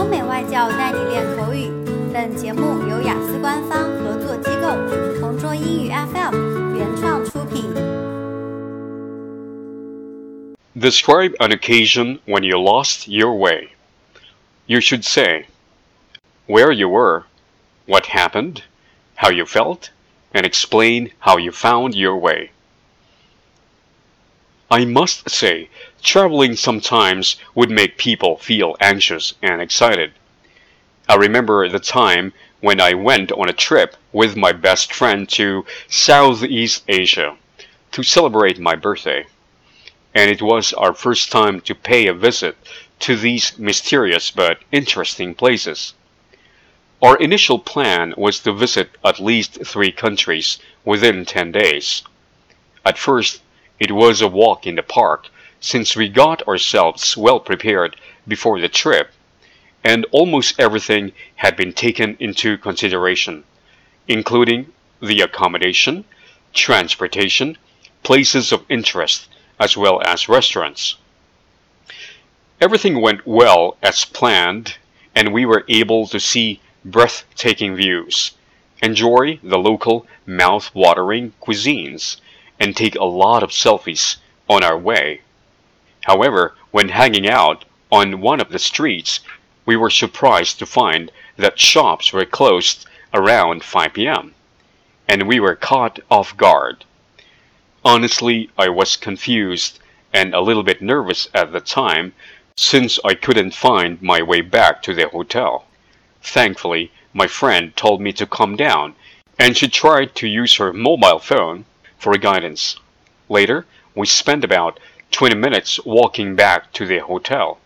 欧美外教带你练口语。本节目由雅思官方合作机构同桌英语 FM 原创出品。Describe an occasion when you lost your way. You should say where you were, what happened, how you felt, and explain how you found your way. I must say, traveling sometimes would make people feel anxious and excited. I remember the time when I went on a trip with my best friend to Southeast Asia to celebrate my birthday. And it was our first time to pay a visit to these mysterious but interesting places. Our initial plan was to visit at least three countries within 10 days. At first, it was a walk in the park, since we got ourselves well prepared before the trip, and almost everything had been taken into consideration, including the accommodation, transportation, places of interest, as well as restaurants. Everything went well as planned, and we were able to see breathtaking views, enjoy the local mouth-watering cuisines, and take a lot of selfies on our way. However, when hanging out on one of the streets, we were surprised to find that shops were closed around 5 p.m. and we were caught off guard. Honestly, I was confused and a little bit nervous at the time since I couldn't find my way back to the hotel. Thankfully, my friend told me to calm down and she tried to use her mobile phone for guidance. Later, we spent about 20 minutes walking back to the hotel.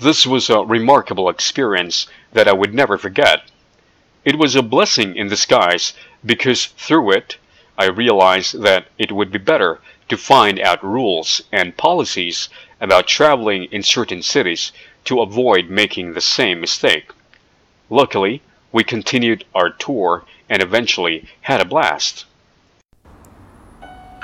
This was a remarkable experience that I would never forget. It was a blessing in disguise because through it, I realized that it would be better to find out rules and policies about traveling in certain cities to avoid making the same mistake. Luckily, we continued our tour and eventually had a blast.